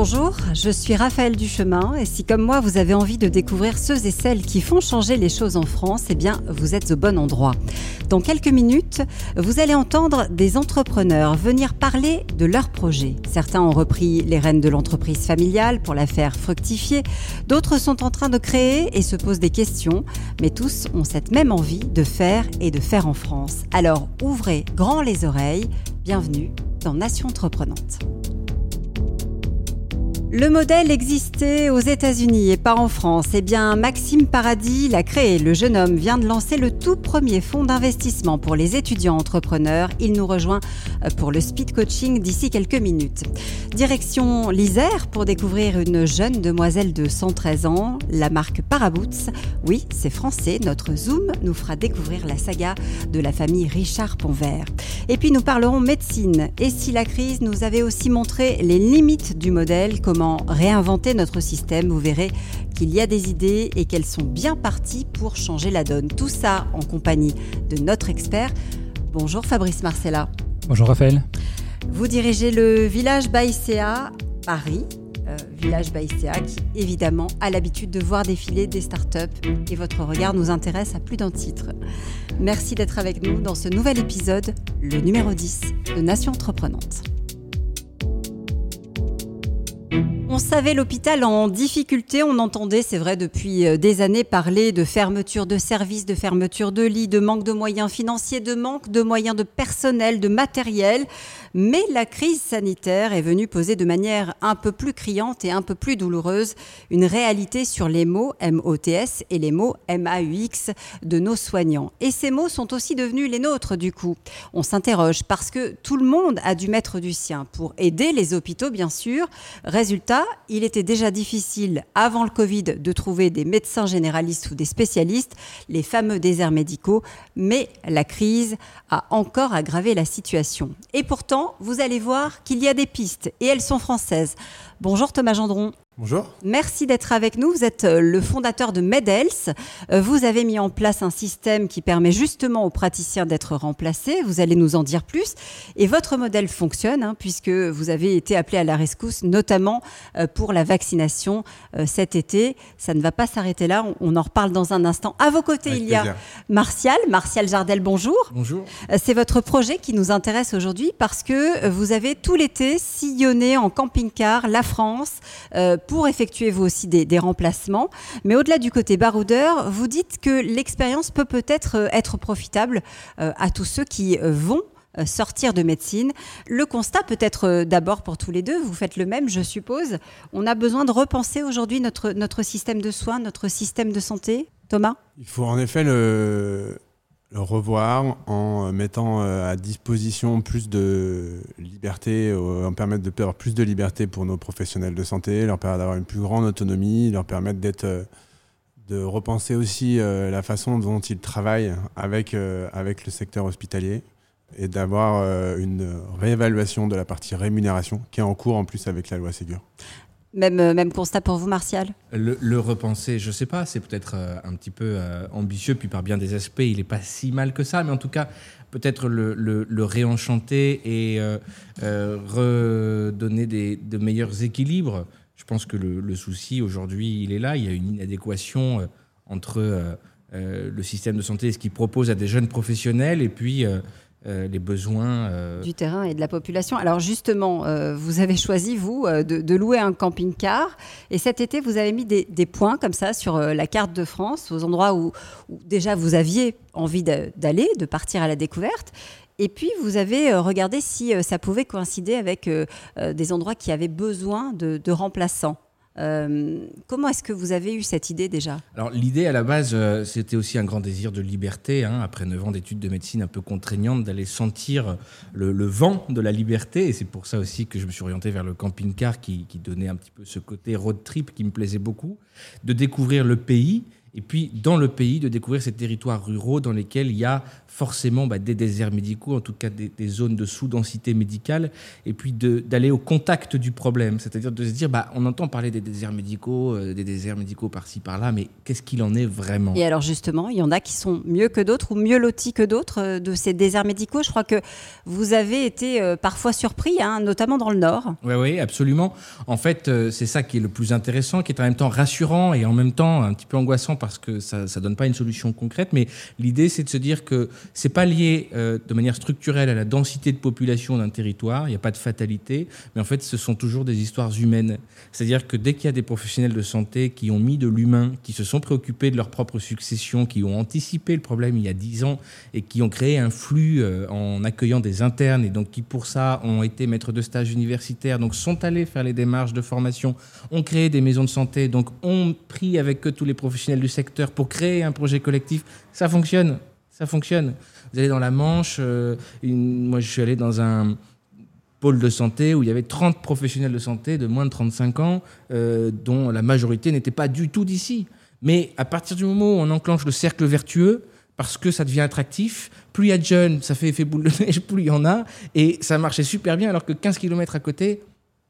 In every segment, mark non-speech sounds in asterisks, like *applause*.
Bonjour, je suis Raphaël Duchemin et si comme moi vous avez envie de découvrir ceux et celles qui font changer les choses en France, eh bien vous êtes au bon endroit. Dans quelques minutes, vous allez entendre des entrepreneurs venir parler de leurs projets. Certains ont repris les rênes de l'entreprise familiale pour la faire fructifier, d'autres sont en train de créer et se posent des questions, mais tous ont cette même envie de faire et de faire en France. Alors ouvrez grand les oreilles, bienvenue dans Nation Entreprenante. Le modèle existait aux États-Unis et pas en France. Eh bien, Maxime Paradis l'a créé. Le jeune homme vient de lancer le tout premier fonds d'investissement pour les étudiants entrepreneurs. Il nous rejoint pour le speed coaching d'ici quelques minutes. Direction l'Isère pour découvrir une jeune demoiselle de 113 ans, la marque Paraboots. Oui, c'est français. Notre Zoom nous fera découvrir la saga de la famille Richard Ponvert. Et puis nous parlerons médecine. Et si la crise nous avait aussi montré les limites du modèle, réinventer notre système, vous verrez qu'il y a des idées et qu'elles sont bien parties pour changer la donne. Tout ça en compagnie de notre expert. Bonjour Fabrice Marcella. Bonjour Raphaël. Vous dirigez le village Baïséa Paris. Euh, village Baïséa qui évidemment a l'habitude de voir défiler des startups et votre regard nous intéresse à plus d'un titre. Merci d'être avec nous dans ce nouvel épisode, le numéro 10 de Nation Entreprenante. On savait l'hôpital en difficulté, on entendait, c'est vrai, depuis euh, des années parler de fermeture de services, de fermeture de lits, de manque de moyens financiers, de manque de moyens de personnel, de matériel. Mais la crise sanitaire est venue poser de manière un peu plus criante et un peu plus douloureuse une réalité sur les mots MOTS et les mots MAUX de nos soignants. Et ces mots sont aussi devenus les nôtres du coup. On s'interroge parce que tout le monde a dû mettre du sien pour aider les hôpitaux, bien sûr. Résultat, il était déjà difficile avant le Covid de trouver des médecins généralistes ou des spécialistes, les fameux déserts médicaux, mais la crise a encore aggravé la situation. Et pourtant, vous allez voir qu'il y a des pistes, et elles sont françaises. Bonjour Thomas Gendron. Bonjour. Merci d'être avec nous. Vous êtes euh, le fondateur de MedHealth. Euh, vous avez mis en place un système qui permet justement aux praticiens d'être remplacés. Vous allez nous en dire plus. Et votre modèle fonctionne hein, puisque vous avez été appelé à la rescousse, notamment euh, pour la vaccination cet été. Ça ne va pas s'arrêter là. On, en reparle dans un instant. À vos côtés, il y a Martial. Martial Jardel, bonjour. Bonjour. C'est votre projet qui nous intéresse aujourd'hui parce que vous avez tout l'été sillonné en camping-car la France pour effectuer vous aussi des, remplacements. Mais au-delà du côté baroudeur, vous dites que l'expérience peut peut-être euh, être profitable euh, à tous ceux qui euh, vont sortir de médecine. Le constat peut être d'abord pour tous les deux, vous faites le même, je suppose. On a besoin de repenser aujourd'hui notre, notre système de soins, notre système de santé. Thomas? Il faut en effet le, le revoir en mettant euh, à disposition plus de liberté, euh, en permettre de perdre plus de liberté pour nos professionnels de santé, leur permettre d'avoir une plus grande autonomie, leur permettre d'être, euh, de repenser aussi la façon dont ils travaillent avec, avec le secteur hospitalier et d'avoir une réévaluation de la partie rémunération qui est en cours en plus avec la loi Ségur. Même, euh, même constat pour vous, Martial? Le, repenser, je ne sais pas, c'est peut-être euh, un petit peu euh, ambitieux, puis par bien des aspects, il n'est pas si mal que ça, mais en tout cas, peut-être le, réenchanter et redonner des, de meilleurs équilibres. Je pense que le, souci aujourd'hui, il est là. Il y a une inadéquation entre le système de santé et ce qu'il propose à des jeunes professionnels et puis euh, les besoins euh, du terrain et de la population. Alors justement, euh, vous avez choisi, vous, de, louer un camping-car. Et cet été, vous avez mis des, points comme ça sur la carte de France, aux endroits où, déjà vous aviez envie d'aller, de partir à la découverte. Et puis, vous avez regardé si ça pouvait coïncider avec des endroits qui avaient besoin de remplaçants. Euh, comment est-ce que vous avez eu cette idée déjà? Alors l'idée à la base, euh, c'était aussi un grand désir de liberté, hein, après 9 ans d'études de médecine un peu contraignantes, d'aller sentir le, vent de la liberté. Et c'est pour ça aussi que je me suis orienté vers le camping-car qui, donnait un petit peu ce côté road trip qui me plaisait beaucoup, de découvrir le pays et puis dans le pays de découvrir ces territoires ruraux dans lesquels il y a forcément bah, des déserts médicaux, en tout cas des, zones de sous-densité médicale, et puis d'aller au contact du problème, c'est-à-dire de se dire, bah, on entend parler des déserts médicaux, euh, des déserts médicaux par-ci par-là, mais qu'est-ce qu'il en est vraiment? Et alors justement, il y en a qui sont mieux que d'autres ou mieux lotis que d'autres euh, de ces déserts médicaux. Je crois que vous avez été euh, parfois surpris, hein, notamment dans le Nord. Oui, oui, absolument. En fait, c'est ça qui est le plus intéressant, qui est en même temps rassurant et en même temps un petit peu angoissant parce que ça ne donne pas une solution concrète. Mais l'idée, c'est de se dire que c'est pas lié euh, de manière structurelle à la densité de population d'un territoire, il n'y a pas de fatalité, mais en fait, ce sont toujours des histoires humaines. C'est-à-dire que dès qu'il y a des professionnels de santé qui ont mis de l'humain, qui se sont préoccupés de leur propre succession, qui ont anticipé le problème il y a dix ans et qui ont créé un flux euh, en accueillant des internes et donc qui pour ça ont été maîtres de stage universitaires, donc sont allés faire les démarches de formation, ont créé des maisons de santé, donc ont pris avec eux tous les professionnels du secteur pour créer un projet collectif, ça fonctionne. Ça fonctionne. Vous allez dans la Manche, euh, moi je suis allé dans un pôle de santé où il y avait 30 professionnels de santé de moins de 35 ans, euh, dont la majorité n'était pas du tout d'ici. Mais à partir du moment où on enclenche le cercle vertueux, parce que ça devient attractif, plus il y a de jeunes, ça fait effet boule de neige, *laughs* plus il y en a, et ça marchait super bien, alors que 15 km à côté,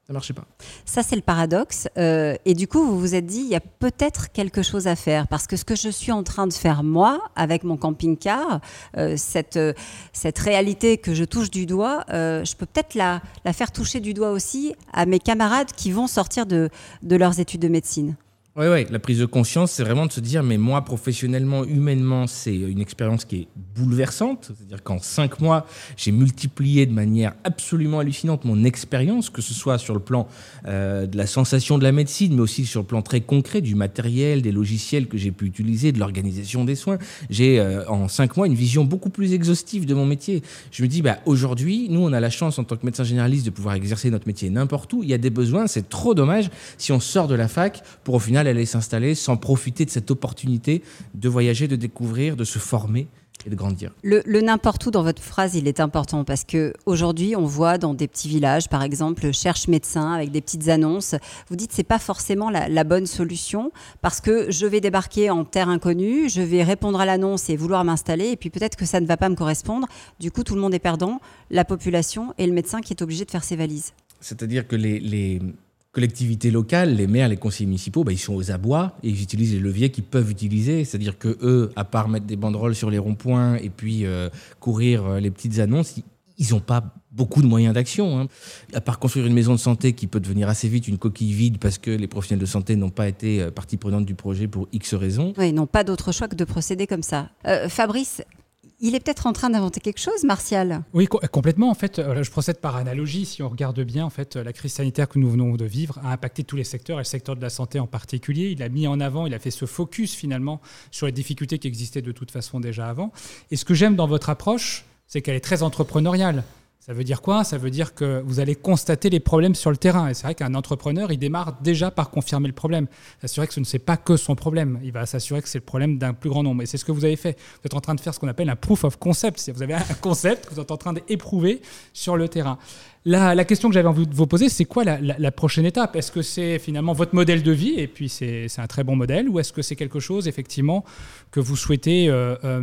ça marchait pas. Ça, c'est le paradoxe. Euh, et du coup, vous vous êtes dit, il y a peut-être quelque chose à faire. Parce que ce que je suis en train de faire, moi, avec mon camping-car, euh, cette, euh, cette réalité que je touche du doigt, je peux peut-être la, la faire toucher du doigt aussi à mes camarades qui vont sortir de, de leurs études de médecine. Oui, oui, la prise de conscience, c'est vraiment de se dire, mais moi, professionnellement, humainement, c'est une expérience qui est bouleversante. C'est-à-dire qu'en cinq mois, j'ai multiplié de manière absolument hallucinante mon expérience, que ce soit sur le plan euh, de la sensation de la médecine, mais aussi sur le plan très concret du matériel, des logiciels que j'ai pu utiliser, de l'organisation des soins. J'ai, euh, en cinq mois, une vision beaucoup plus exhaustive de mon métier. Je me dis, bah, aujourd'hui, nous, on a la chance, en tant que médecin généraliste, de pouvoir exercer notre métier n'importe où. Il y a des besoins, c'est trop dommage si on sort de la fac pour au final aller s'installer sans profiter de cette opportunité de voyager, de découvrir, de se former et de grandir. Le, n'importe où dans votre phrase, il est important parce que aujourd'hui, on voit dans des petits villages, par exemple, cherche médecin avec des petites annonces. Vous dites c'est pas forcément la, la, bonne solution parce que je vais débarquer en terre inconnue, je vais répondre à l'annonce et vouloir m'installer et puis peut-être que ça ne va pas me correspondre. Du coup, tout le monde est perdant, la population et le médecin qui est obligé de faire ses valises. C'est-à-dire que les, les collectivités locales, les maires, les conseillers municipaux, bah, ils sont aux abois et ils utilisent les leviers qu'ils peuvent utiliser. C'est-à-dire que eux, à part mettre des banderoles sur les ronds-points et puis euh, courir euh, les petites annonces, ils n'ont pas beaucoup de moyens d'action. Hein. À part construire une maison de santé qui peut devenir assez vite une coquille vide parce que les professionnels de santé n'ont pas été euh, partie prenante du projet pour X raisons. Oui, ils n'ont pas d'autre choix que de procéder comme ça. Fabrice, il est peut-être en train d'inventer quelque chose, Martial. Oui, complètement. En fait, euh, je procède par analogie. Si on regarde bien, en fait, la crise sanitaire que nous venons de vivre a impacté tous les secteurs, et le secteur de la santé en particulier. Il a mis en avant, il a fait ce focus finalement sur les difficultés qui existaient de toute façon déjà avant. Et ce que j'aime dans votre approche, c'est qu'elle est très entrepreneuriale. Ça veut dire quoi? Ça veut dire que vous allez constater les problèmes sur le terrain. Et c'est vrai qu'un entrepreneur, il démarre déjà par confirmer le problème. S'assurer que ce ne c'est pas que son problème. Il va s'assurer que c'est le problème d'un plus grand nombre. Et c'est ce que vous avez fait. Vous êtes en train de faire ce qu'on appelle un proof of concept. Vous avez un *laughs* concept que vous êtes en train d'éprouver sur le terrain. La, la, question que j'avais envie de vous poser, c'est quoi la, prochaine étape? Est-ce que c'est finalement votre modèle de vie, et puis c'est un très bon modèle, ou est-ce que c'est quelque chose, effectivement, que vous souhaitez euh, euh,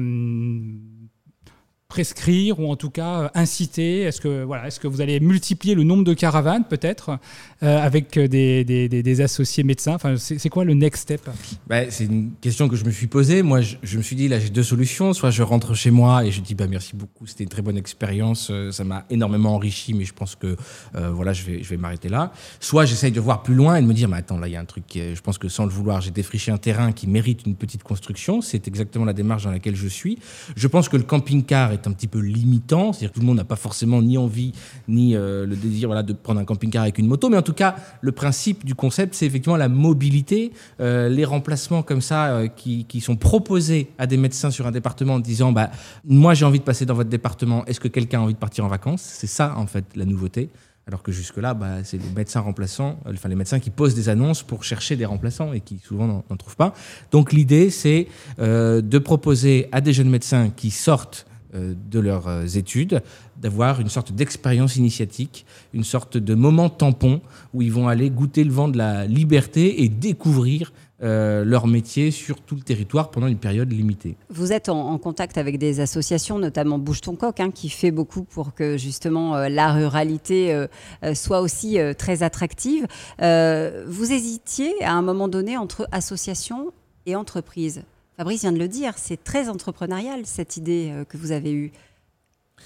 prescrire ou en tout cas euh, inciter? Est-ce que, voilà, est que vous allez multiplier le nombre de caravanes peut-être euh, avec des, des, des, associés médecins? Enfin, C'est quoi le next step? Bah, C'est une question que je me suis posée. Moi, je, me suis dit, là, j'ai deux solutions. Soit je rentre chez moi et je dis, bah, merci beaucoup, c'était une très bonne expérience, euh, ça m'a énormément enrichi, mais je pense que voilà, je vais, je vais m'arrêter là. Soit j'essaye de voir plus loin et de me dire, mais attends, là, il y a un truc, qui je pense que sans le vouloir, j'ai défriché un terrain qui mérite une petite construction. C'est exactement la démarche dans laquelle je suis. Je pense que le camping-car est un petit peu limitant, c'est-à-dire que tout le monde n'a pas forcément ni envie ni euh, le désir voilà, de prendre un camping-car avec une moto, mais en tout cas, le principe du concept, c'est effectivement la mobilité, euh, les remplacements comme ça euh, qui, sont proposés à des médecins sur un département en disant bah, Moi, j'ai envie de passer dans votre département, est-ce que quelqu'un a envie de partir en vacances? C'est ça, en fait, la nouveauté. Alors que jusque-là, bah, c'est les médecins remplaçants, enfin les médecins qui posent des annonces pour chercher des remplaçants et qui souvent n'en trouvent pas. Donc l'idée, c'est de proposer à des jeunes médecins qui sortent de leurs études d'avoir une sorte d'expérience initiatique, une sorte de moment tampon où ils vont aller goûter le vent de la liberté et découvrir euh, leur métier sur tout le territoire pendant une période limitée. Vous êtes en, contact avec des associations, notamment Bouge ton coq, hein, qui fait beaucoup pour que justement euh, la ruralité euh, soit aussi très attractive. vous hésitiez à un moment donné entre association et entreprise? Fabrice vient de le dire, c'est très entrepreneurial cette idée que vous avez eue.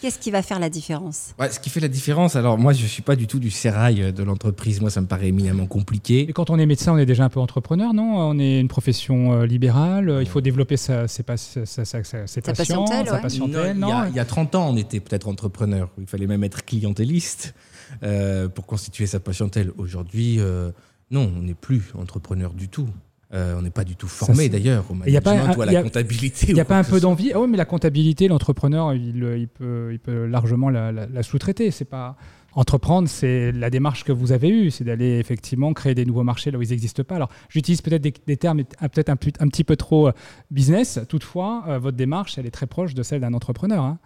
Qu'est-ce qui va faire la différence? Ce qui fait la différence, alors moi je ne suis pas du tout du sérail de l'entreprise, moi ça me paraît éminemment compliqué. Et quand on est médecin, on est déjà un peu entrepreneur, non? On est une profession euh, libérale, il faut développer sa, ses, sa, sa, patientèle. Sa patientèle non, il, y a, 30 ans, on était peut-être entrepreneur, il fallait même être clientéliste euh, pour constituer sa patientèle. Aujourd'hui, euh, non, on n'est plus entrepreneur du tout. Euh, on n'est pas du tout formé d'ailleurs au management ou à la comptabilité. Il n'y a pas un peu d'envie. Ah oui, mais la comptabilité, l'entrepreneur, il, peut, il peut largement la, sous-traiter. C'est pas entreprendre, c'est la démarche que vous avez eue, c'est d'aller effectivement créer des nouveaux marchés là où ils n'existent pas. Alors, j'utilise peut-être des, termes peut-être un, un, petit peu trop euh, business. Toutefois, euh, votre démarche, elle est très proche de celle d'un entrepreneur. Hein.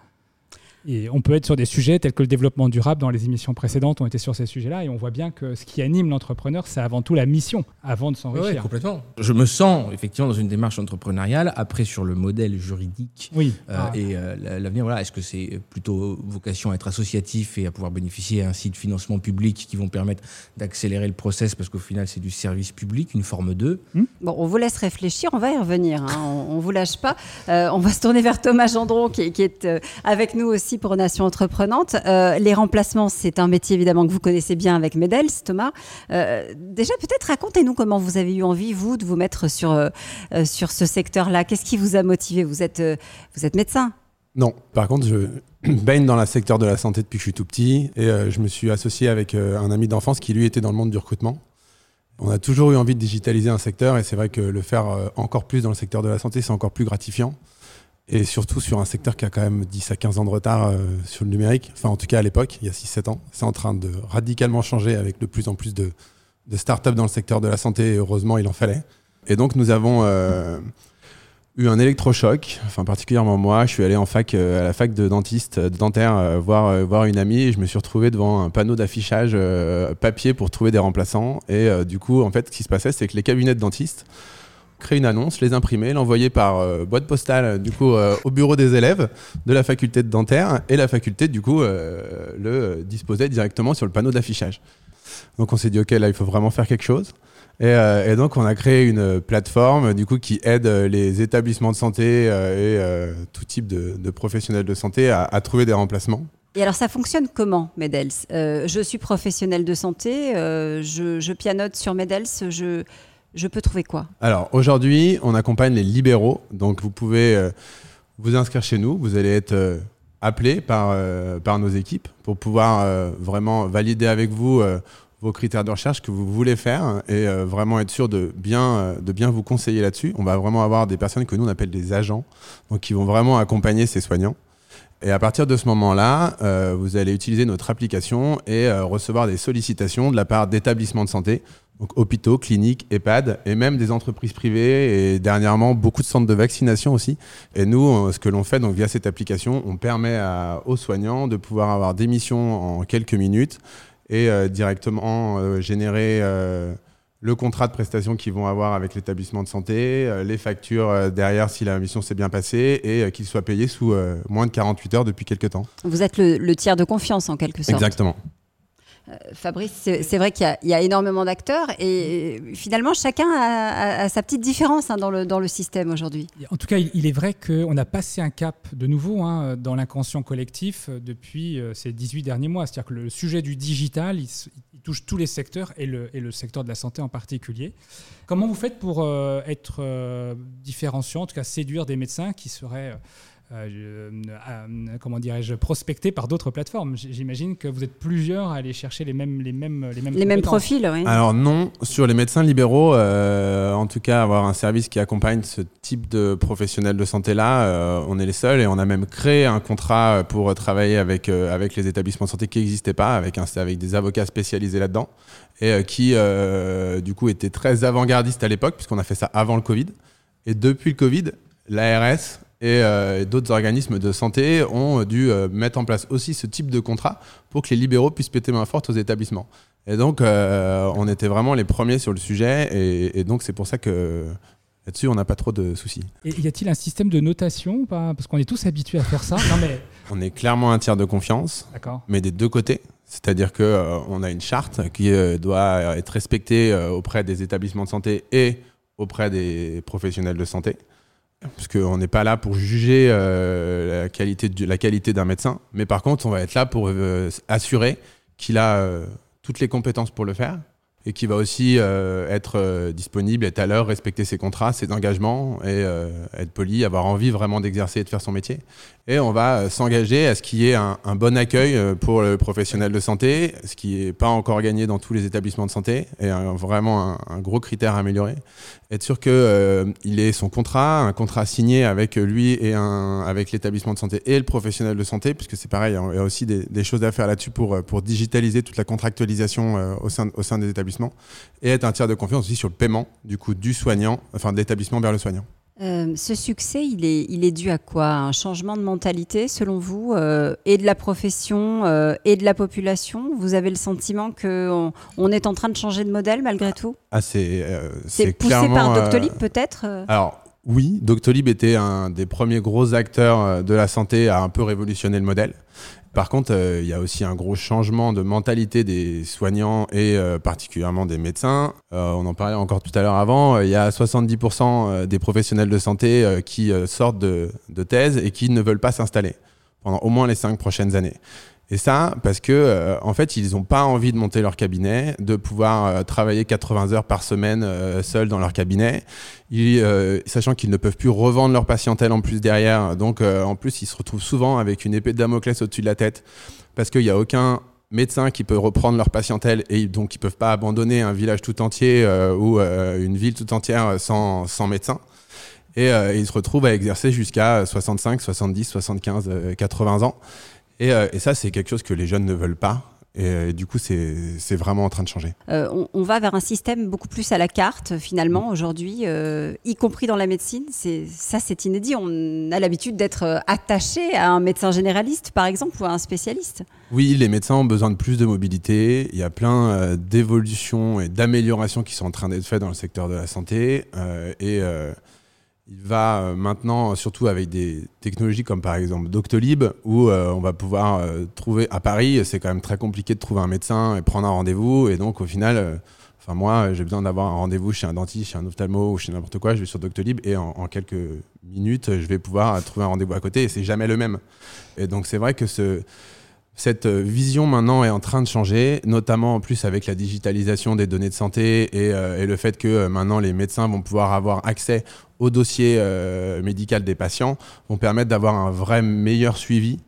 Et on peut être sur des sujets tels que le développement durable. Dans les émissions précédentes, on était sur ces sujets-là et on voit bien que ce qui anime l'entrepreneur, c'est avant tout la mission, avant de s'enrichir. Oui, complètement. Je me sens effectivement dans une démarche entrepreneuriale. Après, sur le modèle juridique oui. Euh, ah. et euh, l'avenir, voilà, est-ce que c'est plutôt vocation à être associatif et à pouvoir bénéficier ainsi de financements publics qui vont permettre d'accélérer le process parce qu'au final, c'est du service public, une forme 2 hmm. Bon, on vous laisse réfléchir, on va y revenir. Hein. on ne vous lâche pas. Euh, on va se tourner vers Thomas Gendron qui, qui est avec nous aussi pour Nation Entreprenante. Euh, les remplacements, c'est un métier évidemment que vous connaissez bien avec Medels, Thomas. Euh, déjà, peut-être racontez-nous comment vous avez eu envie, vous, de vous mettre sur, euh, sur ce secteur-là. Qu'est-ce qui vous a motivé? Vous êtes, vous êtes médecin Non, par contre, je *clears throat* baigne dans le secteur de la santé depuis que je suis tout petit et je me suis associé avec un ami d'enfance qui, lui, était dans le monde du recrutement. On a toujours eu envie de digitaliser un secteur et c'est vrai que le faire encore plus dans le secteur de la santé, c'est encore plus gratifiant et surtout sur un secteur qui a quand même 10 à 15 ans de retard euh, sur le numérique, enfin en tout cas à l'époque, il y a 6-7 ans. C'est en train de radicalement changer avec de plus en plus de, de startups dans le secteur de la santé, heureusement il en fallait. Et donc nous avons euh, eu un électrochoc, enfin particulièrement moi, je suis allé euh, à la fac de dentiste, de dentaire, voir, voir une amie, et je me suis retrouvé devant un panneau d'affichage papier pour trouver des remplaçants. Et du coup, en fait, ce qui se passait, c'est que les cabinets de dentistes créer une annonce, les imprimer, l'envoyer par euh, boîte postale du coup euh, au bureau des élèves de la faculté de dentaire et la faculté du coup euh, le disposait directement sur le panneau d'affichage. Donc on s'est dit ok là il faut vraiment faire quelque chose. Et, donc on a créé une plateforme du coup qui aide les établissements de santé et tout type de, professionnels de santé à, trouver des remplacements. Et alors ça fonctionne comment, Medels? Je suis professionnel de santé, je, je, pianote sur Medels, je, je peux trouver quoi? Alors aujourd'hui, on accompagne les libéraux. Donc vous pouvez euh, vous inscrire chez nous. Vous allez être euh, appelé par, euh, par nos équipes pour pouvoir vraiment valider avec vous vos critères de recherche que vous voulez faire et vraiment être sûr de bien, de bien vous conseiller là-dessus. On va vraiment avoir des personnes que nous on appelle des agents, donc qui vont vraiment accompagner ces soignants. Et à partir de ce moment-là, vous allez utiliser notre application et recevoir des sollicitations de la part d'établissements de santé donc hôpitaux, cliniques, EHPAD et même des entreprises privées et dernièrement beaucoup de centres de vaccination aussi. Et nous, ce que l'on fait donc via cette application, on permet aux soignants de pouvoir avoir des missions en quelques minutes et euh, directement euh, générer euh, le contrat de prestation qu'ils vont avoir avec l'établissement de santé, les factures derrière si la mission s'est bien passée et qu'ils soient payés sous moins de 48 heures depuis quelques temps. Vous êtes le tiers de confiance en quelque sorte. Exactement. Euh, Fabrice, c'est vrai qu'il y, a énormément d'acteurs et finalement chacun a, sa petite différence hein, dans, le, dans, le, système aujourd'hui. En tout cas, il, est vrai qu'on a passé un cap de nouveau hein, dans l'inconscient collectif euh, depuis euh, ces 18 derniers mois. C'est-à-dire que le sujet du digital, il, touche tous les secteurs et le, et le, secteur de la santé en particulier. Comment vous faites pour être différenciant, en tout cas séduire des médecins qui seraient euh, euh, comment dirais-je, prospecté par d'autres plateformes. J'imagine que vous êtes plusieurs à aller chercher les mêmes, les mêmes, les mêmes, les mêmes profils. Oui. Alors non, sur les médecins libéraux, euh, en tout cas, avoir un service qui accompagne ce type de professionnels de santé là, on est les seuls et on a même créé un contrat pour travailler avec avec les établissements de santé qui n'existaient pas, avec un, avec des avocats spécialisés là-dedans et qui du coup étaient très avant-gardistes à l'époque puisqu'on a fait ça avant le Covid. Et depuis le Covid, l'ARS et, euh, d'autres organismes de santé ont dû euh, mettre en place aussi ce type de contrat pour que les libéraux puissent péter main forte aux établissements. Et donc, euh, on était vraiment les premiers sur le sujet, et, et donc c'est pour ça que là-dessus, on n'a pas trop de soucis. Et y a-t-il un système de notation Parce qu'on est tous habitués à faire ça. Non mais, *laughs* On est clairement un tiers de confiance, mais des deux côtés. C'est-à-dire que euh, on a une charte qui euh, doit être respectée auprès des établissements de santé et auprès des professionnels de santé. Parce qu'on n'est pas là pour juger euh, la qualité, d'un médecin, mais par contre, on va être là pour euh, assurer qu'il a euh, toutes les compétences pour le faire et qu'il va aussi être disponible, être à l'heure, respecter ses contrats, ses engagements et être poli, avoir envie vraiment d'exercer et de faire son métier. Et on va euh, s'engager à ce qu'il y ait un, bon accueil euh, pour le professionnel de santé, ce qui n'est pas encore gagné dans tous les établissements de santé, et vraiment un, gros critère à améliorer. Être sûr qu'il ait son contrat, un contrat signé avec lui et avec l'établissement de santé et le professionnel de santé, puisque c'est pareil, il y a aussi des, choses à faire là-dessus pour, euh, pour digitaliser toute la contractualisation euh, au, sein, au sein des établissements, et être un tiers de confiance aussi sur le paiement du coup du soignant, enfin de l'établissement vers le soignant. Euh, ce succès, il est, il est dû à quoi? Un changement de mentalité, selon vous, euh, et de la profession euh, et de la population? Vous avez le sentiment qu'on on est en train de changer de modèle malgré tout? Ah, c'est poussé par Doctolib peut-être Alors oui, Doctolib était un des premiers gros acteurs de la santé à un peu révolutionner le modèle. Par contre, euh, il y a aussi un gros changement de mentalité des soignants et euh, particulièrement des médecins. Euh, on en parlait encore tout à l'heure avant. Il y a 70% des professionnels de santé qui sortent de thèse et qui ne veulent pas s'installer pendant au moins les cinq prochaines années. Et ça, parce que euh, en fait, ils n'ont pas envie de monter leur cabinet, de pouvoir euh, travailler 80 heures par semaine euh, seuls dans leur cabinet, euh, sachant qu'ils ne peuvent plus revendre leur patientèle en plus derrière. Donc, en plus, ils se retrouvent souvent avec une épée de Damoclès au-dessus de la tête, parce qu'il n'y a aucun médecin qui peut reprendre leur patientèle et donc ils peuvent pas abandonner un village tout entier ou une ville tout entière sans, sans médecin. Et euh, ils se retrouvent à exercer jusqu'à 65, 70, 75, euh, 80 ans. Et, euh, et ça, c'est quelque chose que les jeunes ne veulent pas. Et euh, du coup, c'est vraiment en train de changer. Euh, on, on va vers un système beaucoup plus à la carte finalement aujourd'hui, euh, y compris dans la médecine. Ça, c'est inédit. On a l'habitude d'être attaché à un médecin généraliste, par exemple, ou à un spécialiste. Oui, les médecins ont besoin de plus de mobilité. Il y a plein euh, d'évolutions et d'améliorations qui sont en train d'être faites dans le secteur de la santé. Et il va euh, maintenant, surtout avec des technologies comme par exemple Doctolib, où euh, on va pouvoir euh, trouver à Paris, c'est quand même très compliqué de trouver un médecin et prendre un rendez-vous. Et donc au final, enfin moi, j'ai besoin d'avoir un rendez-vous chez un dentiste, chez un ophtalmo ou chez n'importe quoi. Je vais sur Doctolib et en, quelques minutes, je vais pouvoir trouver un rendez-vous à côté. Et c'est jamais le même. Et donc c'est vrai que ce cette vision maintenant est en train de changer, notamment en plus avec la digitalisation des données de santé et, le fait que maintenant les médecins vont pouvoir avoir accès au dossier euh, médical des patients, vont permettre d'avoir un vrai meilleur suivi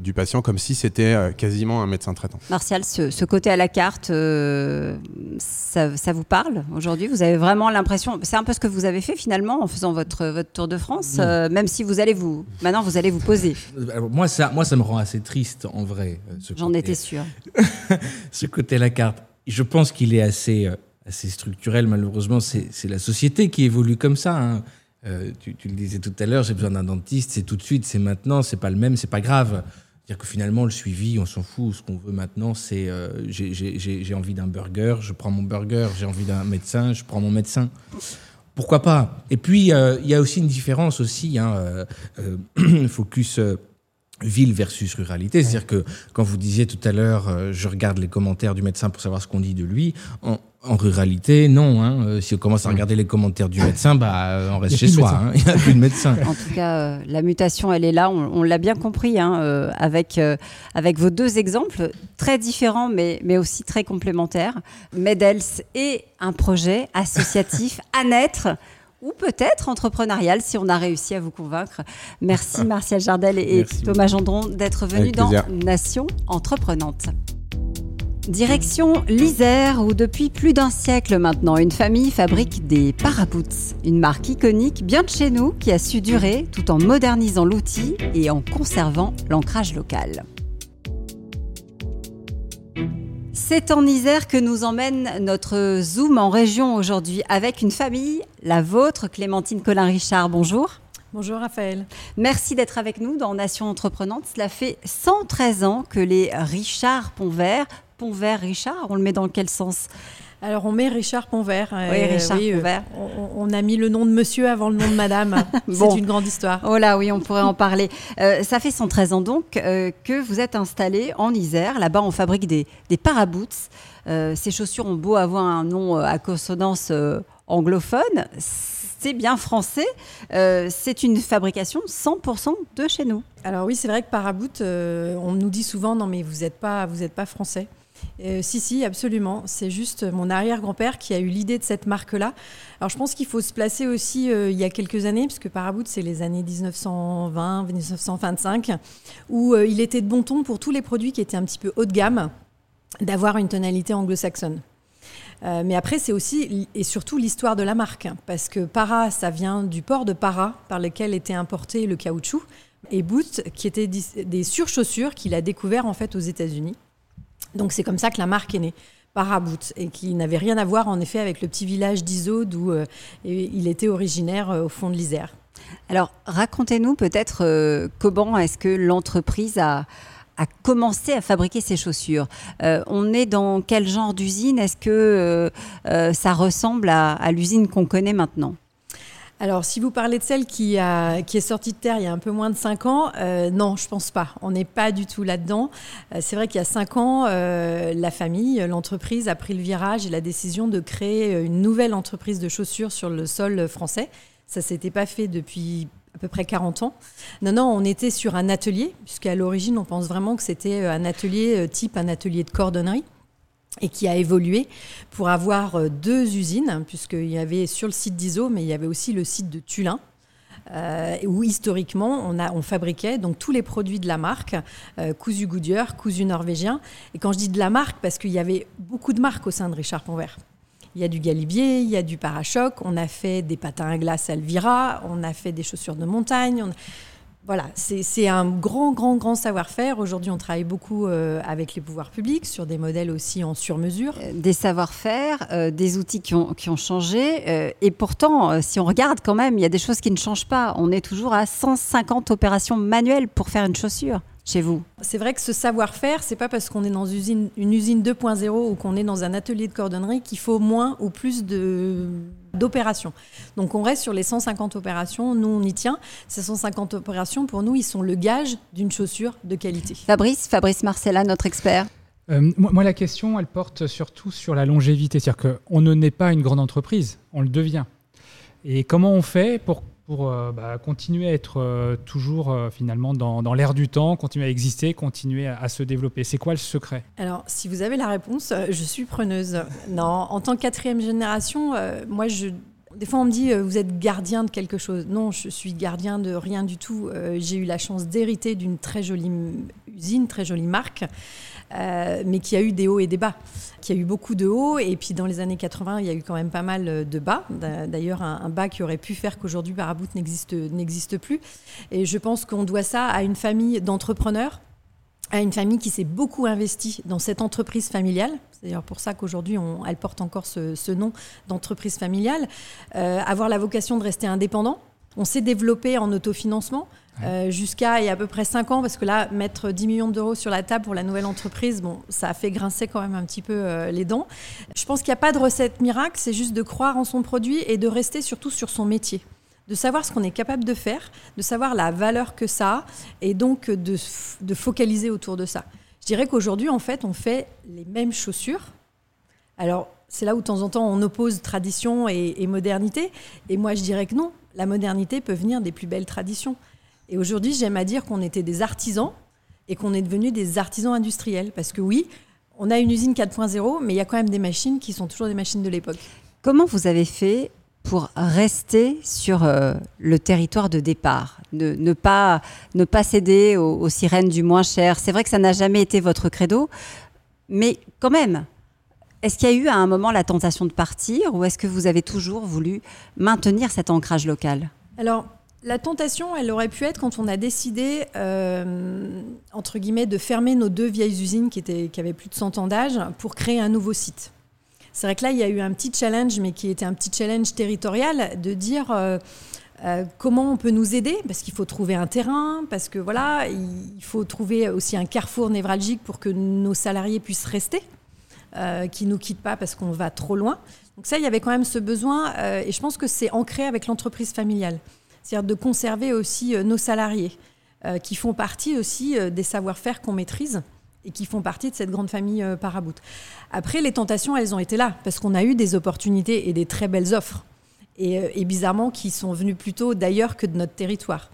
du patient comme si c'était euh, quasiment un médecin traitant. Martial, ce, ce côté à la carte, euh, ça, ça vous parle aujourd'hui? Vous avez vraiment l'impression, c'est un peu ce que vous avez fait finalement en faisant votre, votre tour de France, euh, même si vous allez vous, maintenant vous allez vous poser. Moi, ça, moi, ça me rend assez triste en vrai. J'en étais sûre. *laughs* ce côté à la carte. Je pense qu'il est assez, euh, assez structurel. Malheureusement, c'est la société qui évolue comme ça. hein. Euh, tu, le disais tout à l'heure, j'ai besoin d'un dentiste, c'est tout de suite, c'est maintenant, c'est pas le même, c'est pas grave. C'est-à-dire que finalement, le suivi, on s'en fout. Ce qu'on veut maintenant, c'est euh, j'ai- envie d'un burger, je prends mon burger. J'ai envie d'un médecin, je prends mon médecin. Pourquoi pas? Et puis, euh, il y a aussi une différence aussi, hein, *clears throat* focus ville versus ruralité. C'est-à-dire que quand vous disiez tout à l'heure, je regarde les commentaires du médecin pour savoir ce qu'on dit de lui, en, en ruralité, non. hein. Euh, si on commence à regarder les commentaires du médecin, bah, euh, on reste chez soi. hein. Il n'y a plus de médecin. En tout cas, euh, la mutation, elle est là. On, on l'a bien compris hein, euh, avec, euh, avec vos deux exemples, très différents, mais, mais aussi très complémentaires. Medels et un projet associatif *laughs* à naître ou peut-être entrepreneurial si on a réussi à vous convaincre. Merci Martial Jardel et Merci Thomas Gendron d'être venus dans. Nation Entreprenante. Direction l'Isère, où depuis plus d'un siècle maintenant, une famille fabrique des paraboots, une marque iconique bien de chez nous qui a su durer tout en modernisant l'outil et en conservant l'ancrage local. C'est en Isère que nous emmène notre Zoom en région aujourd'hui avec une famille, la vôtre, Clémentine Colin-Richard, bonjour. Bonjour Raphaël. Merci d'être avec nous dans Nation Entreprenante. Cela fait 113 ans que les Richard Pontvert, Pontvert Richard, on le met dans quel sens? Alors on met Richard Ponvert. Oui, Richard Ponvert. On, a mis le nom de monsieur avant le nom de madame. *laughs* C'est une grande histoire. Oh là oui, on pourrait en parler. Euh, ça fait 113 ans donc euh, que vous êtes installé en Isère. Là-bas, on fabrique des, des paraboots. Euh, ces chaussures ont beau avoir un nom à consonance anglophone. C'est bien français. c'est une fabrication 100% de chez nous. Alors oui, c'est vrai que Paraboot, on nous dit souvent non mais vous n'êtes pas, vous êtes pas français. Euh, si, si, absolument. C'est juste mon arrière-grand-père qui a eu l'idée de cette marque-là. Alors, je pense qu'il faut se placer aussi euh, il y a quelques années, puisque Paraboot, c'est les années 1920, 1925, où euh, il était de bon ton pour tous les produits qui étaient un petit peu haut de gamme d'avoir une tonalité anglo-saxonne. Mais après, c'est aussi et surtout l'histoire de la marque, parce que Para, ça vient du port de Para, par lequel était importé le caoutchouc, et Boot, qui étaient des surchaussures qu'il a découvert en fait aux États-Unis. Donc c'est comme ça que la marque est née. Parabout, et qui n'avait rien à voir en effet avec le petit village d'Iso d'où euh, il était originaire euh, au fond de l'Isère. Alors racontez-nous peut-être euh, comment est-ce que l'entreprise a, commencé à fabriquer ses chaussures. on est dans quel genre d'usine? Est-ce que ça ressemble à l'usine qu'on connaît maintenant? Alors, si vous parlez de celle qui, a, qui est sortie de terre il y a un peu moins de 5 ans, euh, non, je pense pas. On n'est pas du tout là-dedans. Euh, c'est vrai qu'il y a 5 ans, euh, la famille, l'entreprise a pris le virage et la décision de créer une nouvelle entreprise de chaussures sur le sol français. Ça s'était pas fait depuis à peu près 40 ans. Non, non, on était sur un atelier, puisqu'à l'origine, on pense vraiment que c'était un atelier type un atelier de cordonnerie et qui a évolué pour avoir euh, deux usines, puisqu'il y avait sur le site d'ISO, mais il y avait aussi le site de Tulin. Euh, où historiquement on, a, on fabriquait donc tous les produits de la marque, euh, cousu Goodyear, cousu norvégien. Et quand je dis de la marque, parce qu'il y avait beaucoup de marques au sein de Richard Ponvert. Il y a du Galibier, il y a du Parachoc, on a fait des patins à glace Alvira, on a fait des chaussures de montagne. On voilà, c'est un grand, grand, grand savoir-faire. Aujourd'hui, on travaille beaucoup euh, avec les pouvoirs publics sur des modèles aussi en sur-mesure. Euh, des savoir-faire, euh, des outils qui ont, qui ont changé. et pourtant, si on regarde quand même, il y a des choses qui ne changent pas. On est toujours à 150 opérations manuelles pour faire une chaussure chez vous C'est vrai que ce savoir-faire, c'est pas parce qu'on est dans une usine, une usine 2.0 ou qu'on est dans un atelier de cordonnerie qu'il faut moins ou plus d'opérations. Donc on reste sur les 150 opérations, nous on y tient. Ces 150 opérations, pour nous, ils sont le gage d'une chaussure de qualité. Fabrice, Fabrice Marcella, notre expert. Euh, moi, la question, elle porte surtout sur la longévité. C'est-à-dire qu'on ne naît pas une grande entreprise, on le devient. Et comment on fait pour pour euh, bah, continuer à être euh, toujours euh, finalement dans, dans l'air du temps, continuer à exister, continuer à, se développer C'est quoi le secret? Alors, si vous avez la réponse, je suis preneuse. Non, en tant que quatrième génération, moi, des fois, on me dit, vous êtes gardien de quelque chose. Non, je suis gardien de rien du tout. J'ai eu la chance d'hériter d'une très jolie usine, très jolie marque. Euh, mais qui a eu des hauts et des bas, qui a eu beaucoup de hauts, et puis dans les années 80, il y a eu quand même pas mal de bas. D'ailleurs, un, bas qui aurait pu faire qu'aujourd'hui Paraboot n'existe plus. Et je pense qu'on doit ça à une famille d'entrepreneurs à une famille qui s'est beaucoup investie dans cette entreprise familiale. C'est d'ailleurs pour ça qu'aujourd'hui, elle porte encore ce, nom d'entreprise familiale. Euh, avoir la vocation de rester indépendant. On s'est développé en autofinancement. Euh, jusqu'à il y a à peu près 5 ans, parce que là, mettre 10 millions d'euros sur la table pour la nouvelle entreprise, bon, ça a fait grincer quand même un petit peu euh, les dents. Je pense qu'il n'y a pas de recette miracle, c'est juste de croire en son produit et de rester surtout sur son métier de savoir ce qu'on est capable de faire, de savoir la valeur que ça a, et donc de, de focaliser autour de ça. Je dirais qu'aujourd'hui, en fait, on fait les mêmes chaussures. Alors, c'est là où de temps en temps on oppose tradition et, et modernité. Et moi, je dirais que non. La modernité peut venir des plus belles traditions. Et aujourd'hui, j'aime à dire qu'on était des artisans et qu'on est devenus des artisans industriels. Parce que oui, on a une usine 4.0, mais il y a quand même des machines qui sont toujours des machines de l'époque. Comment vous avez fait pour rester sur euh, le territoire de départ, ne, pas, ne pas céder aux, sirènes du moins cher C'est vrai que ça n'a jamais été votre credo, mais quand même, est-ce qu'il y a eu à un moment la tentation de partir ou est-ce que vous avez toujours voulu maintenir cet ancrage local? Alors, la tentation, elle aurait pu être quand on a décidé, euh, entre guillemets, de fermer nos deux vieilles usines qui, étaient, qui avaient plus de 100 ans d'âge pour créer un nouveau site. C'est vrai que là, il y a eu un petit challenge, mais qui était un petit challenge territorial, de dire, euh, Euh, comment on peut nous aider? Parce qu'il faut trouver un terrain, parce que voilà, il faut trouver aussi un carrefour névralgique pour que nos salariés puissent rester, euh, qui ne nous quittent pas parce qu'on va trop loin. Donc ça, il y avait quand même ce besoin, euh, et je pense que c'est ancré avec l'entreprise familiale, c'est-à-dire de conserver aussi nos salariés, qui font partie aussi des savoir-faire qu'on maîtrise et qui font partie de cette grande famille Parabout. Après, les tentations, elles ont été là, parce qu'on a eu des opportunités et des très belles offres. Euh, et, bizarrement qui sont venus plutôt d'ailleurs que de notre territoire.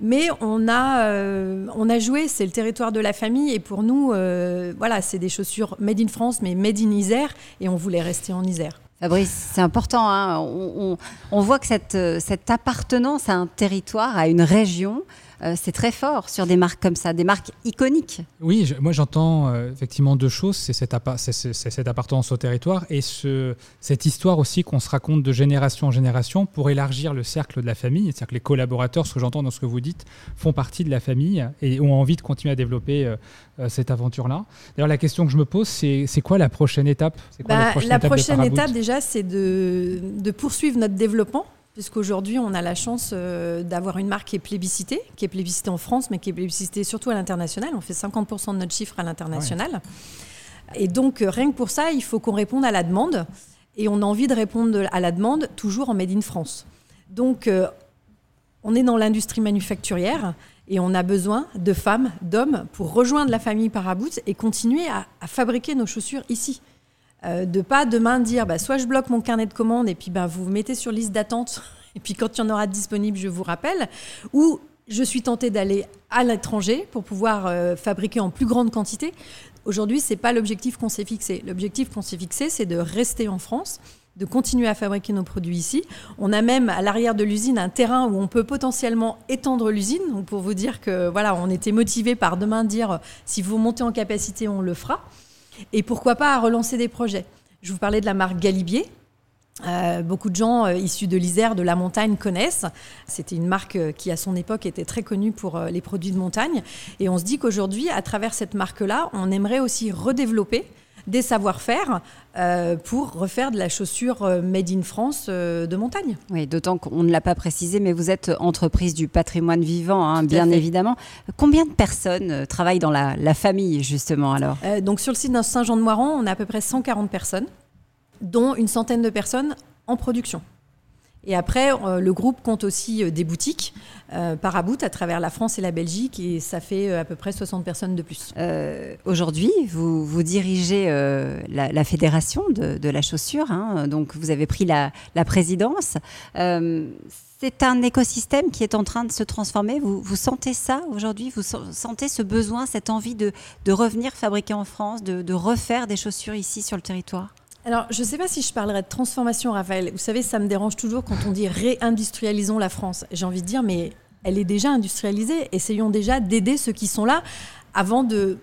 Mais on a, euh, on a joué, c'est le territoire de la famille, et pour nous, euh, voilà, c'est des chaussures made in France, mais made in Isère, et on voulait rester en Isère. Fabrice, c'est important. Hein. on, voit que cette, cette appartenance à un territoire, à une région, euh, c'est très fort sur des marques comme ça, des marques iconiques. Oui, moi j'entends euh, effectivement deux choses, c'est cette, appartenance au territoire et cette histoire aussi qu'on se raconte de génération en génération pour élargir le cercle de la famille. C'est-à-dire que les collaborateurs, ce que j'entends dans ce que vous dites, font partie de la famille et ont envie de continuer à développer euh, cette aventure-là. D'ailleurs, la question que je me pose, c'est quoi la prochaine étape? Bah, La prochaine, étape, déjà, c'est de poursuivre notre développement puisqu'aujourd'hui, on a la chance euh, d'avoir une marque qui est plébiscitée, qui est plébiscitée en France, mais qui est plébiscitée surtout à l'international. On fait 50% de notre chiffre à l'international. Et donc, euh, rien que pour ça, il faut qu'on réponde à la demande. Et on a envie de répondre à la demande toujours en Made in France. Donc, euh, on est dans l'industrie manufacturière et on a besoin de femmes, d'hommes pour rejoindre la famille Paraboot et continuer à, fabriquer nos chaussures ici. Euh, de pas demain dire bah, soit je bloque mon carnet de commandes et puis bah, vous vous mettez sur liste d'attente *laughs* et puis quand il y en aura disponible, je vous rappelle, ou je suis tentée d'aller à l'étranger pour pouvoir euh, fabriquer en plus grande quantité. Aujourd'hui, ce n'est pas l'objectif qu'on s'est fixé. L'objectif qu'on s'est fixé, c'est de rester en France, de continuer à fabriquer nos produits ici. On a même à l'arrière de l'usine un terrain où on peut potentiellement étendre l'usine. Donc pour vous dire que voilà, on était motivé par demain dire si vous montez en capacité, on le fera. Et pourquoi pas à relancer des projets. Je vous parlais de la marque Galibier. Euh, beaucoup de gens euh, issus de l'Isère, de la montagne connaissent. C'était une marque euh, qui, à son époque, était très connue pour les produits de montagne. Et on se dit qu'aujourd'hui, à travers cette marque-là, on aimerait aussi redévelopper des savoir-faire euh, pour refaire de la chaussure euh, made in France euh, de montagne. Oui, d'autant qu'on ne l'a pas précisé, mais vous êtes entreprise du patrimoine vivant, hein, bien évidemment. Combien de personnes travaillent dans la, la famille, justement, alors? Donc, sur le site de Saint-Jean-de-Moiran, on a à peu près 140 personnes, dont une centaine de personnes en production. Et après, euh, le groupe compte aussi euh, des boutiques euh, à travers la France et la Belgique, et ça fait à peu près 60 personnes de plus. Aujourd'hui, vous, vous dirigez la, fédération de, la chaussure, hein, donc vous avez pris la, présidence. c'est un écosystème qui est en train de se transformer. Vous sentez ça aujourd'hui? Vous sentez ce besoin, cette envie de, revenir fabriquer en France, de refaire des chaussures ici sur le territoire? Alors, je ne sais pas si je parlerai de transformation, Raphaël. Vous savez, ça me dérange toujours quand on dit réindustrialisons la France. J'ai envie de dire, mais elle est déjà industrialisée. Essayons déjà d'aider ceux qui sont là avant de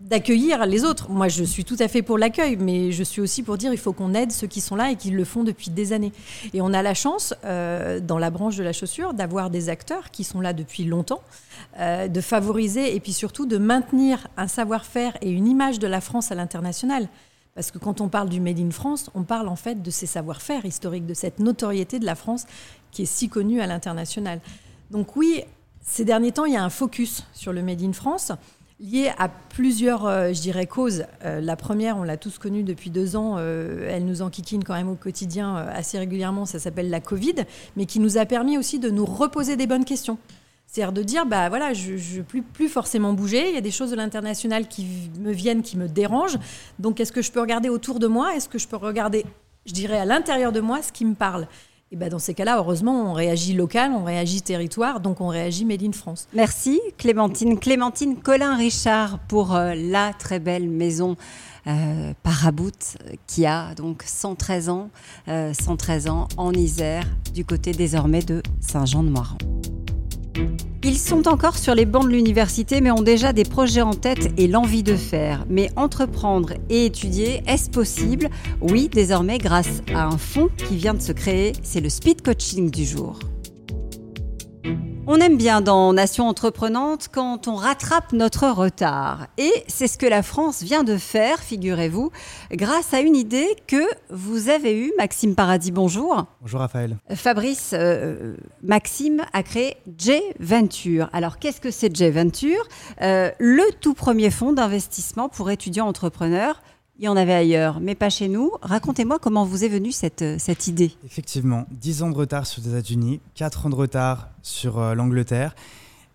d'accueillir les autres. Moi, je suis tout à fait pour l'accueil, mais je suis aussi pour dire il faut qu'on aide ceux qui sont là et qui le font depuis des années. Et on a la chance, euh, dans la branche de la chaussure, d'avoir des acteurs qui sont là depuis longtemps, euh, de favoriser et puis surtout de maintenir un savoir-faire et une image de la France à l'international. Parce que quand on parle du Made in France, on parle en fait de ces savoir-faire historiques, de cette notoriété de la France qui est si connue à l'international. Donc oui, ces derniers temps, il y a un focus sur le Made in France lié à plusieurs, euh, je dirais, causes. Euh, la première, on l'a tous connue depuis deux ans, euh, elle nous enquiquine quand même au quotidien assez régulièrement, ça s'appelle la Covid, mais qui nous a permis aussi de nous reposer des bonnes questions. C'est-à-dire de dire, bah voilà, je ne plus, plus forcément bouger, il y a des choses de l'international qui me viennent, qui me dérangent. Donc est-ce que je peux regarder autour de moi? Est-ce que je peux regarder, je dirais, à l'intérieur de moi ce qui me parle? Et ben dans ces cas-là, heureusement, on réagit local, on réagit territoire, donc on réagit Made in France. Merci Clémentine. Clémentine Colin-Richard pour euh, la très belle maison euh, Parabout qui a donc 113 ans, 113 euh, ans en Isère, du côté désormais de Saint-Jean-de-Moiran. Ils sont encore sur les bancs de l'université mais ont déjà des projets en tête et l'envie de faire. Mais entreprendre et étudier, est-ce possible? Oui, désormais grâce à un fonds qui vient de se créer, c'est le Speed Coaching du jour. On aime bien dans Nation Entreprenante quand on rattrape notre retard. Et c'est ce que la France vient de faire, figurez-vous, grâce à une idée que vous avez eue. Maxime Paradis, bonjour. Bonjour Raphaël. Fabrice, euh, Maxime a créé J Venture. Alors qu'est-ce que c'est J Venture euh, Le tout premier fonds d'investissement pour étudiants entrepreneurs il y en avait ailleurs, mais pas chez nous. Racontez-moi comment vous est venue cette, euh, cette idée. Effectivement, 10 ans de retard sur les États-Unis, 4 ans de retard sur euh, l'Angleterre.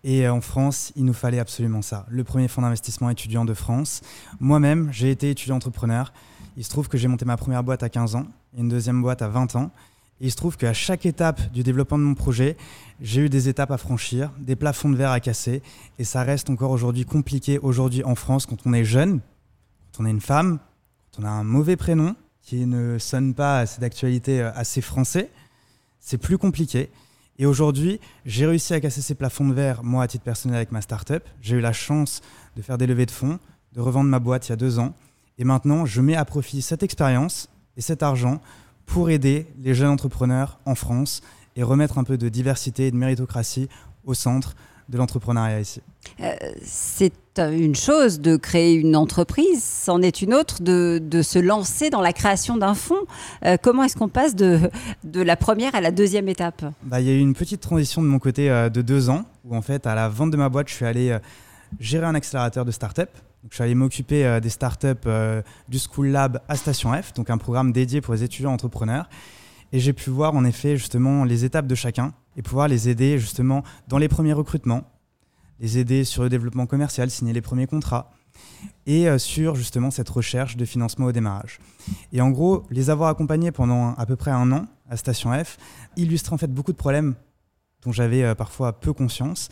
Et euh, en France, il nous fallait absolument ça. Le premier fonds d'investissement étudiant de France. Moi-même, j'ai été étudiant entrepreneur. Il se trouve que j'ai monté ma première boîte à 15 ans et une deuxième boîte à 20 ans. Et il se trouve qu'à chaque étape du développement de mon projet, j'ai eu des étapes à franchir, des plafonds de verre à casser. Et ça reste encore aujourd'hui compliqué aujourd'hui en France quand on est jeune, quand on est une femme, on a un mauvais prénom qui ne sonne pas assez d'actualité euh, assez français, c'est plus compliqué. Et aujourd'hui, j'ai réussi à casser ces plafonds de verre, moi, à titre personnel, avec ma startup. J'ai eu la chance de faire des levées de fonds, de revendre ma boîte il y a deux ans. Et maintenant, je mets à profit cette expérience et cet argent pour aider les jeunes entrepreneurs en France et remettre un peu de diversité et de méritocratie au centre de l'entrepreneuriat ici. Euh, c'est une chose de créer une entreprise, c'en est une autre de, de, se lancer dans la création d'un fonds. Euh, comment est-ce qu'on passe de, de, la première à la deuxième étape? Bah, Il y a eu une petite transition de mon côté euh, de deux ans, où en fait, à la vente de ma boîte, je suis allé gérer un accélérateur de start-up. Donc, je suis allé m'occuper des start-up du School Lab à Station F, donc un programme dédié pour les étudiants entrepreneurs. Et j'ai pu voir en effet justement les étapes de chacun et pouvoir les aider justement dans les premiers recrutements, les aider sur le développement commercial, signer les premiers contrats et euh, sur justement cette recherche de financement au démarrage. Et en gros, les avoir accompagnés pendant à peu près un an à Station F illustrait en fait beaucoup de problèmes dont j'avais euh, parfois peu conscience.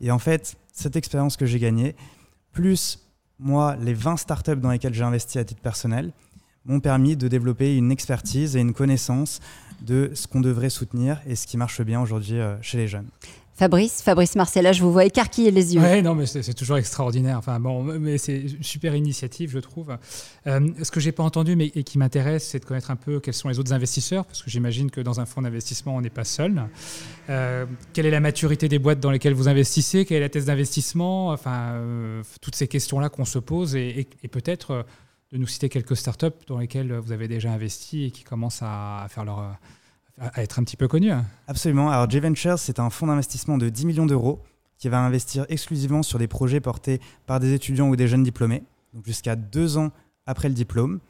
Et en fait, cette expérience que j'ai gagnée, plus moi, les 20 startups dans lesquelles j'ai investi à titre personnel, m'ont permis de développer une expertise et une connaissance de ce qu'on devrait soutenir et ce qui marche bien aujourd'hui euh, chez les jeunes. Fabrice, Fabrice Marcella, je vous vois écarquiller les yeux. Oui, non, mais c'est toujours extraordinaire. Enfin, bon, mais c'est une super initiative, je trouve. Euh, ce que j'ai pas entendu, mais et qui m'intéresse, c'est de connaître un peu quels sont les autres investisseurs, parce que j'imagine que dans un fonds d'investissement, on n'est pas seul. Euh, quelle est la maturité des boîtes dans lesquelles vous investissez? Quelle est la thèse d'investissement? Enfin, euh, toutes ces questions-là qu'on se pose, et, et peut-être de nous citer quelques startups dans lesquelles vous avez déjà investi et qui commencent à faire leur à être un petit peu connu. Hein. Absolument. Alors, J-Ventures, c'est un fonds d'investissement de 10 millions d'euros qui va investir exclusivement sur des projets portés par des étudiants ou des jeunes diplômés, donc jusqu'à deux ans après le diplôme.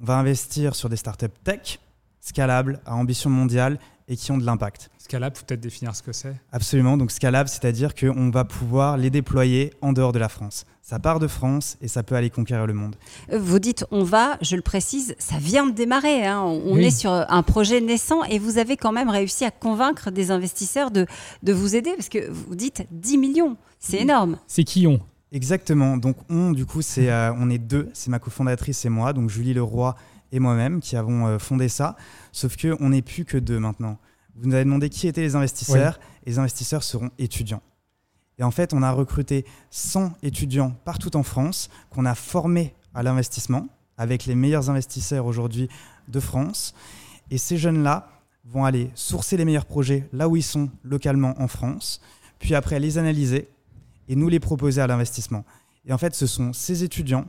On va investir sur des startups tech, scalables, à ambition mondiale et qui ont de l'impact. Scalable, faut peut-être définir ce que c'est. Absolument. Donc scalable, c'est-à-dire qu'on va pouvoir les déployer en dehors de la France. Ça part de France et ça peut aller conquérir le monde. Euh, vous dites on va, je le précise, ça vient de démarrer. Hein. On est sur un projet naissant et vous avez quand même réussi à convaincre des investisseurs de, de vous aider parce que vous dites 10 millions. C'est énorme. C'est qui on? Exactement. Donc on, du coup, c'est euh, on est deux. C'est ma cofondatrice et moi, donc Julie Leroy et moi-même qui avons euh, fondé ça. Sauf qu'on n'est plus que deux maintenant. Vous nous avez demandé qui étaient les investisseurs, et les investisseurs seront étudiants. Et en fait, on a recruté 100 étudiants partout en France qu'on a formés à l'investissement avec les meilleurs investisseurs aujourd'hui de France. Et ces jeunes-là vont aller sourcer les meilleurs projets là où ils sont localement en France, puis après les analyser et nous les proposer à l'investissement. Et en fait, ce sont ces étudiants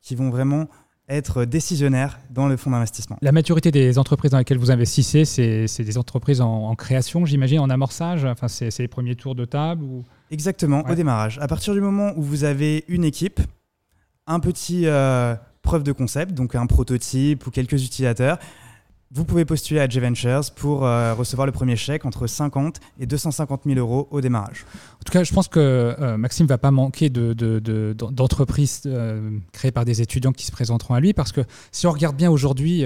qui vont vraiment être décisionnaire dans le fonds d'investissement. La maturité des entreprises dans lesquelles vous investissez, c'est des entreprises en, création, j'imagine, en amorçage enfin, C'est les premiers tours de table ou... Exactement, au démarrage. À partir du moment où vous avez une équipe, un petit euh, preuve de concept, donc un prototype ou quelques utilisateurs, vous pouvez postuler à J-Ventures pour euh, recevoir le premier chèque entre 50 et 250 000 euros au démarrage. En tout cas, je pense que euh, Maxime ne va pas manquer d'entreprises de, euh, créées par des étudiants qui se présenteront à lui, parce que si on regarde bien aujourd'hui,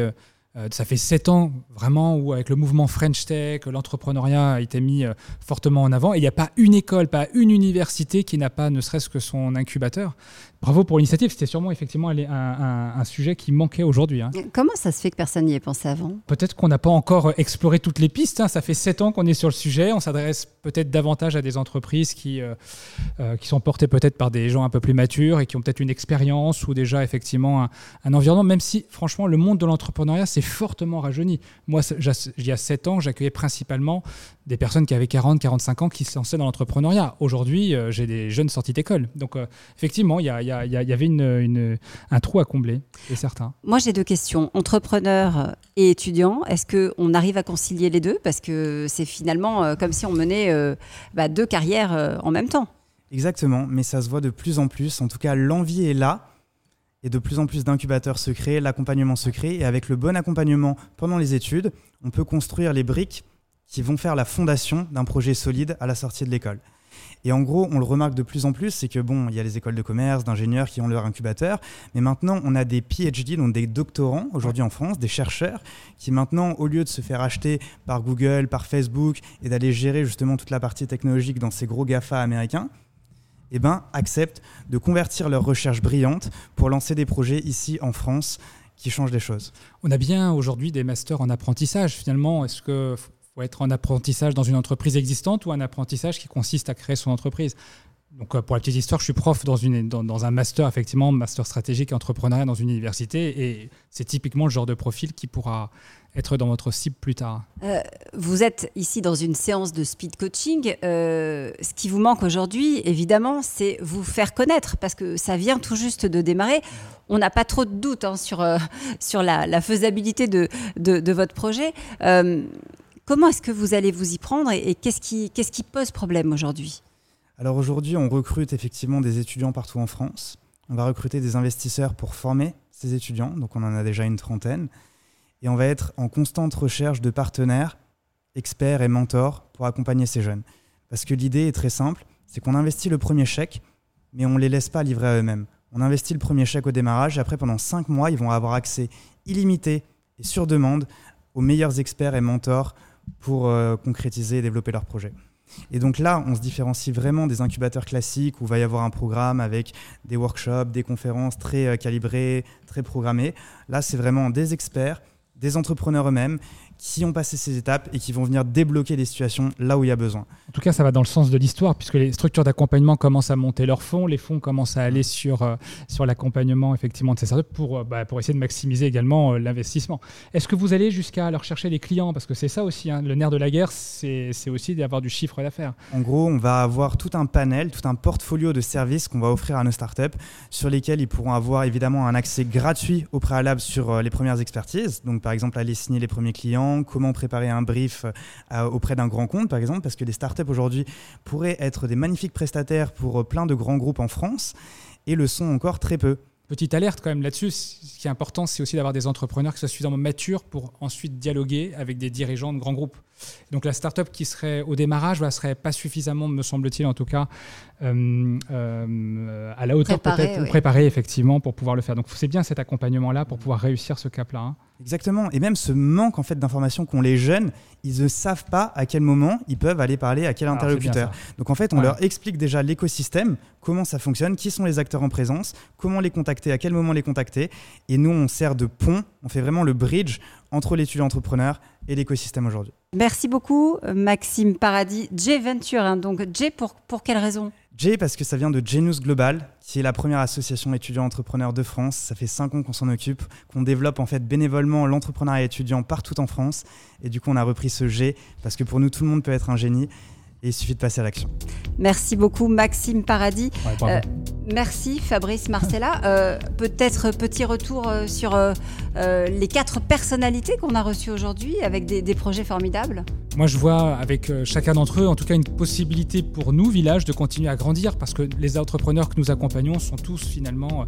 ça fait sept ans vraiment où avec le mouvement French Tech, l'entrepreneuriat a été mis fortement en avant et il n'y a pas une école, pas une université qui n'a pas ne serait-ce que son incubateur. Bravo pour l'initiative, c'était sûrement effectivement un, un, sujet qui manquait aujourd'hui. Hein. Comment ça se fait que personne n'y ait pensé avant? Peut-être qu'on n'a pas encore exploré toutes les pistes. Hein. Ça fait sept ans qu'on est sur le sujet. On s'adresse peut-être davantage à des entreprises qui, euh, euh, qui sont portées peut-être par des gens un peu plus matures et qui ont peut-être une expérience ou déjà effectivement un, environnement, même si franchement le monde de l'entrepreneuriat s'est fortement rajeuni. Moi, il y a sept ans, j'accueillais principalement des personnes qui avaient 40, 45 ans qui se lançaient dans l'entrepreneuriat. Aujourd'hui, euh, j'ai des jeunes sortis d'école. Donc, euh, effectivement, il y, avait une, un trou à combler, c'est certain. Moi, j'ai deux questions. Entrepreneur et étudiant, est-ce qu'on arrive à concilier les deux? Parce que c'est finalement euh, comme si on menait bah, deux carrières en même temps. Exactement, mais ça se voit de plus en plus. En tout cas, l'envie est là. Et de plus en plus d'incubateurs se créent, l'accompagnement se crée. Et avec le bon accompagnement pendant les études, on peut construire les briques qui vont faire la fondation d'un projet solide à la sortie de l'école. Et en gros, on le remarque de plus en plus, c'est que bon, il y a les écoles de commerce, d'ingénieurs qui ont leur incubateur, mais maintenant on a des PhD, donc des doctorants aujourd'hui en France, des chercheurs qui maintenant, au lieu de se faire acheter par Google, par Facebook et d'aller gérer justement toute la partie technologique dans ces gros GAFA américains, eh ben, acceptent de convertir leurs recherches brillantes pour lancer des projets ici en France qui changent les choses. On a bien aujourd'hui des masters en apprentissage finalement. Est-ce que faut être en apprentissage dans une entreprise existante ou un apprentissage qui consiste à créer son entreprise. Donc, euh, pour la petite histoire, je suis prof dans, une, dans, un master, effectivement, master stratégique et entrepreneuriat dans une université. Et c'est typiquement le genre de profil qui pourra être dans votre cible plus tard. Euh, vous êtes ici dans une séance de speed coaching. Euh, ce qui vous manque aujourd'hui, évidemment, c'est vous faire connaître parce que ça vient tout juste de démarrer. On n'a pas trop de doutes hein, sur, sur la, faisabilité de, de, de, votre projet. Comment est-ce que vous allez vous y prendre et, qu'est-ce qui, pose problème aujourd'hui? Alors aujourd'hui, on recrute effectivement des étudiants partout en France. On va recruter des investisseurs pour former ces étudiants, donc on en a déjà une trentaine. Et on va être en constante recherche de partenaires, experts et mentors pour accompagner ces jeunes. Parce que l'idée est très simple, c'est qu'on investit le premier chèque, mais on ne les laisse pas livrer à eux-mêmes. On investit le premier chèque au démarrage et après, pendant cinq mois, ils vont avoir accès illimité et sur demande aux meilleurs experts et mentors pour euh, concrétiser et développer leur projet. Et donc là, on se différencie vraiment des incubateurs classiques où il va y avoir un programme avec des workshops, des conférences très euh, calibrées, très programmées. Là, c'est vraiment des experts, des entrepreneurs eux-mêmes qui ont passé ces étapes et qui vont venir débloquer des situations là où il y a besoin. En tout cas, ça va dans le sens de l'histoire, puisque les structures d'accompagnement commencent à monter leurs fonds, les fonds commencent à aller sur, euh, sur l'accompagnement effectivement de ces startups pour, euh, bah, pour essayer de maximiser également euh, l'investissement. Est-ce que vous allez jusqu'à leur chercher les clients? Parce que c'est ça aussi, hein, le nerf de la guerre, c'est aussi d'avoir du chiffre d'affaires. En gros, on va avoir tout un panel, tout un portfolio de services qu'on va offrir à nos startups, sur lesquels ils pourront avoir évidemment un accès gratuit au préalable sur les premières expertises. Donc par exemple, aller signer les premiers clients, comment préparer un brief euh, auprès d'un grand compte, par exemple, parce que les startups aujourd'hui pourraient être des magnifiques prestataires pour euh, plein de grands groupes en France et le sont encore très peu. Petite alerte quand même là-dessus, ce qui est important, c'est aussi d'avoir des entrepreneurs qui soient suffisamment matures pour ensuite dialoguer avec des dirigeants de grands groupes. Donc la startup qui serait au démarrage ne serait pas suffisamment, me semble-t-il en tout cas, euh, à la hauteur peut-être, préparée effectivement pour pouvoir le faire. Donc c'est bien cet accompagnement-là pour pouvoir réussir ce cap-là. Hein. Exactement. Et même ce manque en fait d'informations qu'ont les jeunes, ils ne savent pas à quel moment ils peuvent aller parler à quel interlocuteur. Donc en fait, on leur explique déjà l'écosystème, comment ça fonctionne, qui sont les acteurs en présence, comment les contacter, à quel moment les contacter. Et nous, on sert de pont, on fait vraiment le bridge entre l'étudiant entrepreneur et l'écosystème aujourd'hui. Merci beaucoup, Maxime Paradis. J Venture, hein. donc J pour, pour quelle raison? J parce que ça vient de Genius Global, qui est la première association étudiants entrepreneurs de France. Ça fait cinq ans qu'on s'en occupe, qu'on développe en fait bénévolement l'entrepreneuriat étudiant partout en France. Et du coup, on a repris ce G parce que pour nous, tout le monde peut être un génie et il suffit de passer à l'action. Merci beaucoup Maxime Paradis. Euh, merci Fabrice Marcella. *laughs* Euh, peut-être petit retour euh, sur les quatre personnalités qu'on a reçues aujourd'hui avec des, projets formidables. Moi je vois avec chacun d'entre eux en tout cas une possibilité pour nous, village, de continuer à grandir parce que les entrepreneurs que nous accompagnons sont tous finalement,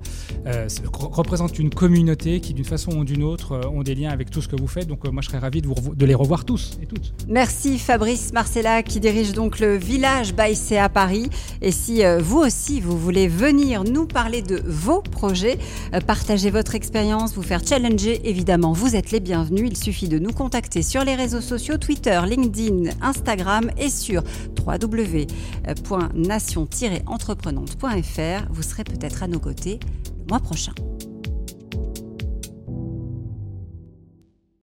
représentent une communauté qui d'une façon ou d'une autre ont des liens avec tout ce que vous faites. Donc moi je serais ravi de, vous, les revoir tous et toutes. Merci Fabrice Marcella qui dirige donc le village Baïsé à Paris. Et si euh, vous aussi, vous voulez venir nous parler de vos projets, euh, partager votre expérience, vous faire challenger, évidemment, vous êtes les bienvenus. Il suffit de nous contacter sur les réseaux sociaux, Twitter, LinkedIn, Instagram et sur www.nation-entreprenante.fr. Vous serez peut-être à nos côtés le mois prochain.